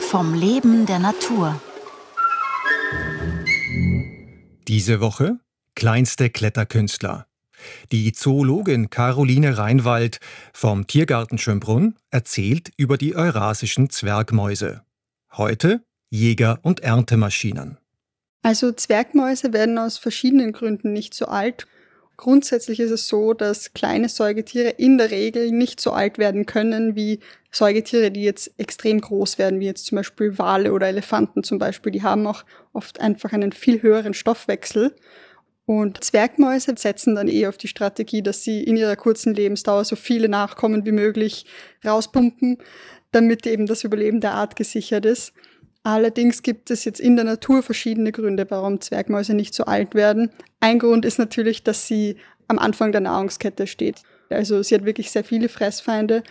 Vom Leben der Natur. Diese Woche kleinste Kletterkünstler. Die Zoologin Caroline Reinwald vom Tiergarten Schönbrunn erzählt über die eurasischen Zwergmäuse. Heute Jäger- und Erntemaschinen. Also Zwergmäuse werden aus verschiedenen Gründen nicht so alt. Grundsätzlich ist es so, dass kleine Säugetiere in der Regel nicht so alt werden können wie Säugetiere, die jetzt extrem groß werden, wie jetzt zum Beispiel Wale oder Elefanten zum Beispiel. Die haben auch oft einfach einen viel höheren Stoffwechsel. Und Zwergmäuse setzen dann eh auf die Strategie, dass sie in ihrer kurzen Lebensdauer so viele Nachkommen wie möglich rauspumpen, damit eben das Überleben der Art gesichert ist. Allerdings gibt es jetzt in der Natur verschiedene Gründe, warum Zwergmäuse nicht so alt werden. Ein Grund ist natürlich, dass sie am Anfang der Nahrungskette steht. Also sie hat wirklich sehr viele Fressfeinde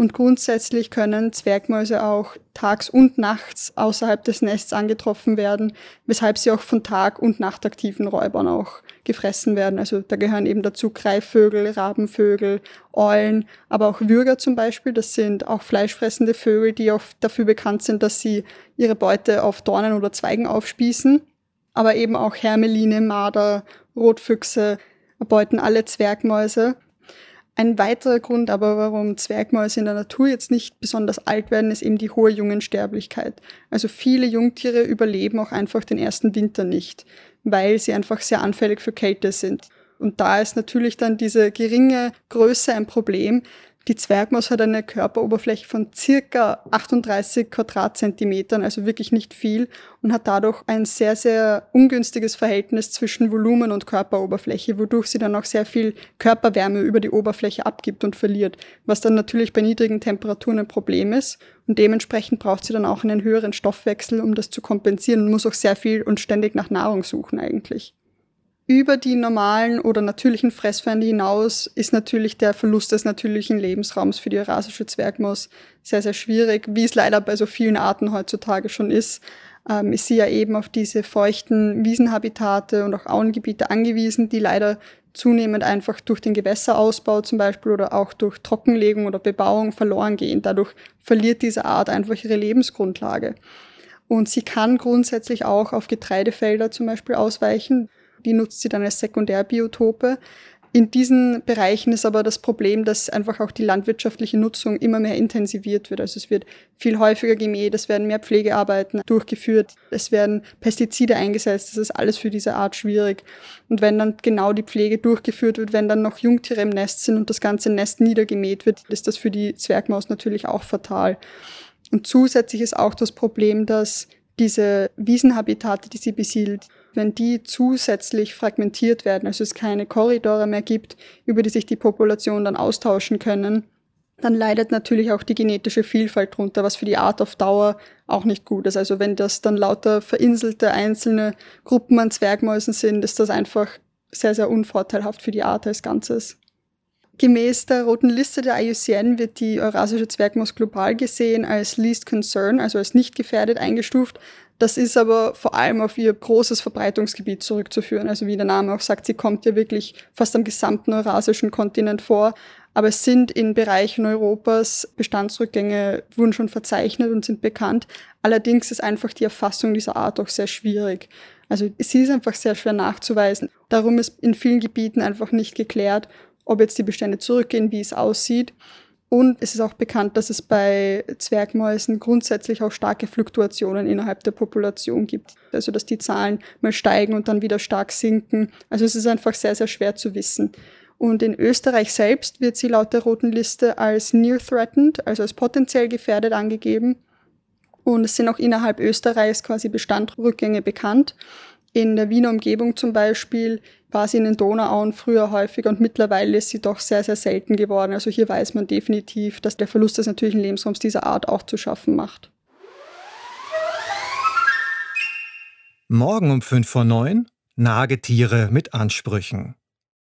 und grundsätzlich können Zwergmäuse auch tags und nachts außerhalb des Nests angetroffen werden, weshalb sie auch von tag- und nachtaktiven Räubern auch gefressen werden. Also da gehören eben dazu Greifvögel, Rabenvögel, Eulen, aber auch Würger zum Beispiel. Das sind auch fleischfressende Vögel, die auch dafür bekannt sind, dass sie ihre Beute auf Dornen oder Zweigen aufspießen. Aber eben auch Hermeline, Marder, Rotfüchse beuten alle Zwergmäuse. Ein weiterer Grund aber, warum Zwergmäuse in der Natur jetzt nicht besonders alt werden, ist eben die hohe Jungensterblichkeit. Also viele Jungtiere überleben auch einfach den ersten Winter nicht, weil sie einfach sehr anfällig für Kälte sind. Und da ist natürlich dann diese geringe Größe ein Problem, die Zwergmaus hat eine Körperoberfläche von circa 38 Quadratzentimetern, also wirklich nicht viel, und hat dadurch ein sehr, sehr ungünstiges Verhältnis zwischen Volumen und Körperoberfläche, wodurch sie dann auch sehr viel Körperwärme über die Oberfläche abgibt und verliert, was dann natürlich bei niedrigen Temperaturen ein Problem ist. Und dementsprechend braucht sie dann auch einen höheren Stoffwechsel, um das zu kompensieren und muss auch sehr viel und ständig nach Nahrung suchen eigentlich. Über die normalen oder natürlichen Fressfeinde hinaus ist natürlich der Verlust des natürlichen Lebensraums für die Eurasische Zwergmaus sehr, sehr schwierig, wie es leider bei so vielen Arten heutzutage schon ist. Ähm, ist sie ja eben auf diese feuchten Wiesenhabitate und auch Auengebiete angewiesen, die leider zunehmend einfach durch den Gewässerausbau zum Beispiel oder auch durch Trockenlegung oder Bebauung verloren gehen. Dadurch verliert diese Art einfach ihre Lebensgrundlage. Und sie kann grundsätzlich auch auf Getreidefelder zum Beispiel ausweichen. Die nutzt sie dann als Sekundärbiotope. In diesen Bereichen ist aber das Problem, dass einfach auch die landwirtschaftliche Nutzung immer mehr intensiviert wird. Also es wird viel häufiger gemäht, es werden mehr Pflegearbeiten durchgeführt, es werden Pestizide eingesetzt, das ist alles für diese Art schwierig. Und wenn dann genau die Pflege durchgeführt wird, wenn dann noch Jungtiere im Nest sind und das ganze Nest niedergemäht wird, ist das für die Zwergmaus natürlich auch fatal. Und zusätzlich ist auch das Problem, dass diese Wiesenhabitate, die sie besiedelt, wenn die zusätzlich fragmentiert werden, also es keine Korridore mehr gibt, über die sich die Population dann austauschen können, dann leidet natürlich auch die genetische Vielfalt drunter, was für die Art auf Dauer auch nicht gut ist. Also wenn das dann lauter vereinzelte einzelne Gruppen an Zwergmäusen sind, ist das einfach sehr, sehr unvorteilhaft für die Art als Ganzes. Gemäß der roten Liste der IUCN wird die Eurasische Zwergmaus global gesehen als Least Concern, also als nicht gefährdet eingestuft. Das ist aber vor allem auf ihr großes Verbreitungsgebiet zurückzuführen. Also wie der Name auch sagt, sie kommt ja wirklich fast am gesamten eurasischen Kontinent vor. Aber es sind in Bereichen Europas Bestandsrückgänge, wurden schon verzeichnet und sind bekannt. Allerdings ist einfach die Erfassung dieser Art auch sehr schwierig. Also sie ist einfach sehr schwer nachzuweisen. Darum ist in vielen Gebieten einfach nicht geklärt, ob jetzt die Bestände zurückgehen, wie es aussieht. Und es ist auch bekannt, dass es bei Zwergmäusen grundsätzlich auch starke Fluktuationen innerhalb der Population gibt. Also dass die Zahlen mal steigen und dann wieder stark sinken. Also es ist einfach sehr, sehr schwer zu wissen. Und in Österreich selbst wird sie laut der roten Liste als near threatened, also als potenziell gefährdet angegeben. Und es sind auch innerhalb Österreichs quasi Bestandrückgänge bekannt. In der Wiener Umgebung zum Beispiel war sie in den Donauauen früher häufiger und mittlerweile ist sie doch sehr, sehr selten geworden. Also hier weiß man definitiv, dass der Verlust des natürlichen Lebensraums dieser Art auch zu schaffen macht. Morgen um 5 vor 9 Nagetiere mit Ansprüchen.